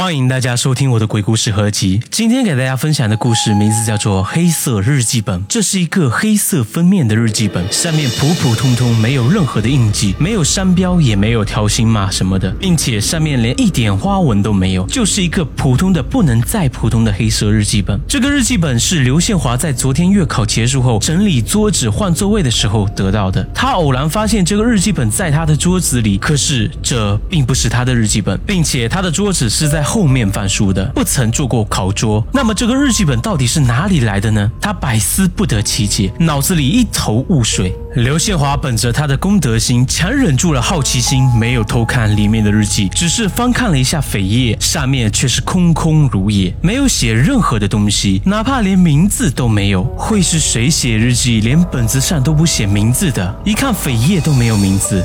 欢迎大家收听我的鬼故事合集。今天给大家分享的故事名字叫做《黑色日记本》。这是一个黑色封面的日记本，上面普普通通，没有任何的印记，没有商标，也没有条形码什么的，并且上面连一点花纹都没有，就是一个普通的不能再普通的黑色日记本。这个日记本是刘宪华在昨天月考结束后整理桌子、换座位的时候得到的。他偶然发现这个日记本在他的桌子里，可是这并不是他的日记本，并且他的桌子是在。后面翻书的，不曾做过考桌。那么这个日记本到底是哪里来的呢？他百思不得其解，脑子里一头雾水。刘宪华本着他的公德心，强忍住了好奇心，没有偷看里面的日记，只是翻看了一下扉页，上面却是空空如也，没有写任何的东西，哪怕连名字都没有。会是谁写日记，连本子上都不写名字的？一看扉页都没有名字。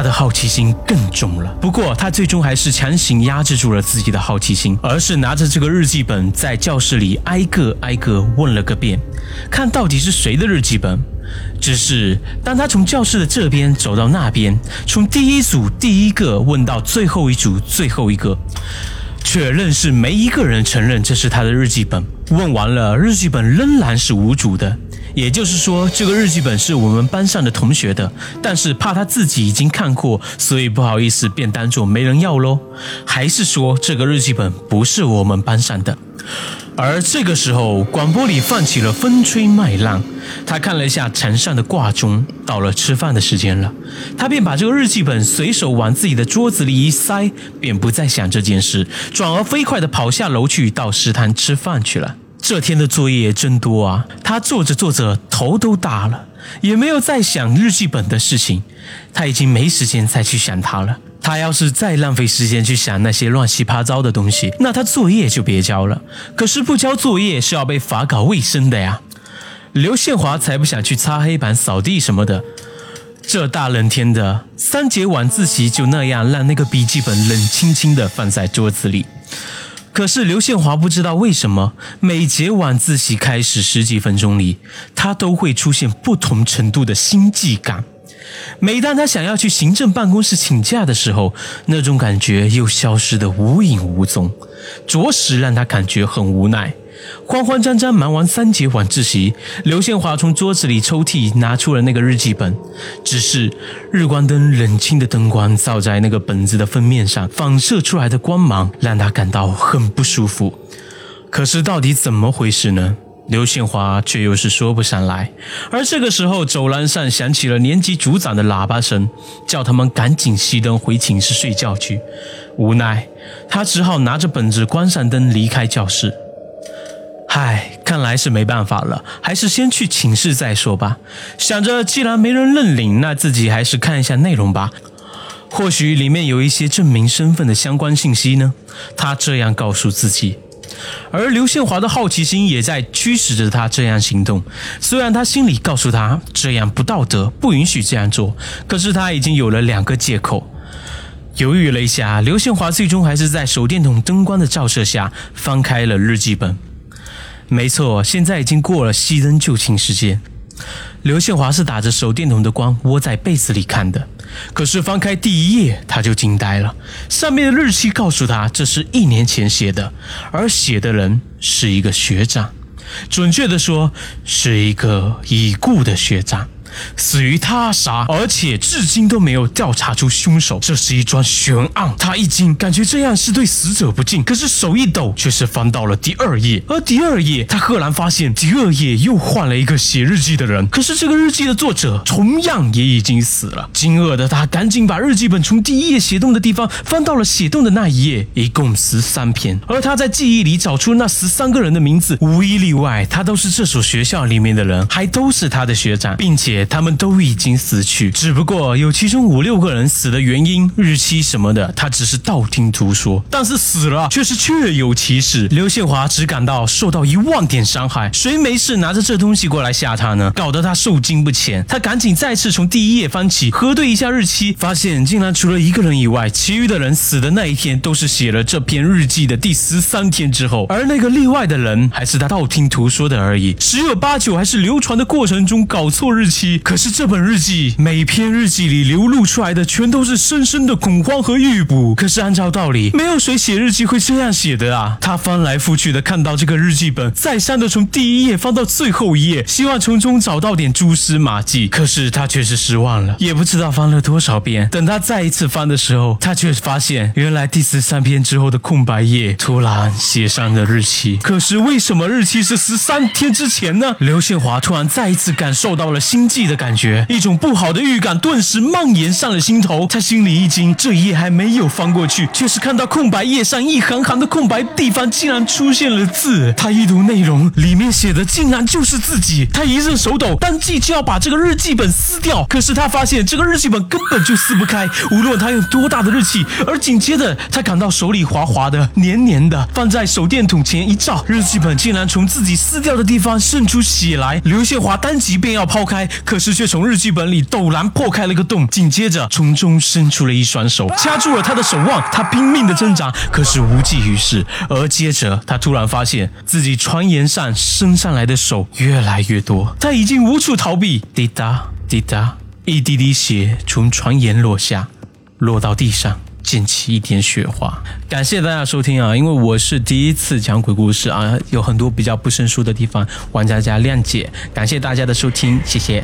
他的好奇心更重了，不过他最终还是强行压制住了自己的好奇心，而是拿着这个日记本在教室里挨个挨个问了个遍，看到底是谁的日记本。只是当他从教室的这边走到那边，从第一组第一个问到最后一组最后一个，确认是没一个人承认这是他的日记本。问完了，日记本仍然是无主的。也就是说，这个日记本是我们班上的同学的，但是怕他自己已经看过，所以不好意思，便当做没人要喽。还是说，这个日记本不是我们班上的？而这个时候，广播里放起了风吹麦浪。他看了一下墙上的挂钟，到了吃饭的时间了，他便把这个日记本随手往自己的桌子里一塞，便不再想这件事，转而飞快地跑下楼去，到食堂吃饭去了。这天的作业真多啊！他做着做着头都大了，也没有再想日记本的事情。他已经没时间再去想它了。他要是再浪费时间去想那些乱七八糟的东西，那他作业就别交了。可是不交作业是要被罚搞卫生的呀。刘宪华才不想去擦黑板、扫地什么的。这大冷天的，三节晚自习就那样让那个笔记本冷清清的放在桌子里。可是刘宪华不知道为什么，每节晚自习开始十几分钟里，他都会出现不同程度的心悸感。每当他想要去行政办公室请假的时候，那种感觉又消失得无影无踪，着实让他感觉很无奈。慌慌张张忙完三节晚自习，刘宪华从桌子里抽屉拿出了那个日记本。只是日光灯冷清的灯光照在那个本子的封面上，反射出来的光芒让他感到很不舒服。可是到底怎么回事呢？刘宪华却又是说不上来。而这个时候，走廊上响起了年级组长的喇叭声，叫他们赶紧熄灯回寝室睡觉去。无奈，他只好拿着本子关上灯离开教室。唉，看来是没办法了，还是先去寝室再说吧。想着，既然没人认领，那自己还是看一下内容吧，或许里面有一些证明身份的相关信息呢。他这样告诉自己，而刘宪华的好奇心也在驱使着他这样行动。虽然他心里告诉他这样不道德，不允许这样做，可是他已经有了两个借口。犹豫了一下，刘宪华最终还是在手电筒灯光的照射下翻开了日记本。没错，现在已经过了熄灯就寝时间。刘宪华是打着手电筒的光窝在被子里看的，可是翻开第一页他就惊呆了，上面的日期告诉他这是一年前写的，而写的人是一个学长，准确的说是一个已故的学长。死于他杀，而且至今都没有调查出凶手，这是一桩悬案。他一惊，感觉这样是对死者不敬，可是手一抖，却是翻到了第二页。而第二页，他赫然发现第二页又换了一个写日记的人，可是这个日记的作者同样也已经死了。惊愕的他赶紧把日记本从第一页写动的地方翻到了写动的那一页，一共十三篇。而他在记忆里找出那十三个人的名字，无一例外，他都是这所学校里面的人，还都是他的学长，并且。他们都已经死去，只不过有其中五六个人死的原因、日期什么的，他只是道听途说。但是死了却是确有其事。刘宪华只感到受到一万点伤害，谁没事拿着这东西过来吓他呢？搞得他受惊不浅。他赶紧再次从第一页翻起，核对一下日期，发现竟然除了一个人以外，其余的人死的那一天都是写了这篇日记的第十三天之后，而那个例外的人还是他道听途说的而已。十有八九还是流传的过程中搞错日期。记。可是这本日记，每篇日记里流露出来的全都是深深的恐慌和预卜。可是按照道理，没有谁写日记会这样写的啊！他翻来覆去的看到这个日记本，再三的从第一页翻到最后一页，希望从中找到点蛛丝马迹。可是他却是失望了，也不知道翻了多少遍。等他再一次翻的时候，他却发现，原来第十三篇之后的空白页突然写上了日期。可是为什么日期是十三天之前呢？刘宪华突然再一次感受到了心悸的感觉，一种不好的预感顿时蔓延上了心头。他心里一惊，这一页还没有翻过去，却是看到空白页上一行行的空白地方竟然出现了字。他一读内容，里面写的竟然就是自己。他一阵手抖，当即就要把这个日记本撕掉。可是他发现这个日记本根本就撕不开，无论他用多大的力气。而紧接着，他感到手里滑滑的、黏黏的，放在手电筒前一照，日记本竟然从自己撕掉的地方渗出血来。刘宪华当即便要抛开，可是却从日记本里陡然破开了个洞，紧接着从中伸出了一双手，掐住了他的手腕。他拼命的挣扎，可是无济于事。而接着，他突然发现自己船沿上伸上来的手越来越多，他已经无处逃避。滴答滴答，一滴滴血从船沿落下，落到地上。溅起一点雪花。感谢大家收听啊！因为我是第一次讲鬼故事啊，有很多比较不生疏的地方，望大家谅解。感谢大家的收听，谢谢。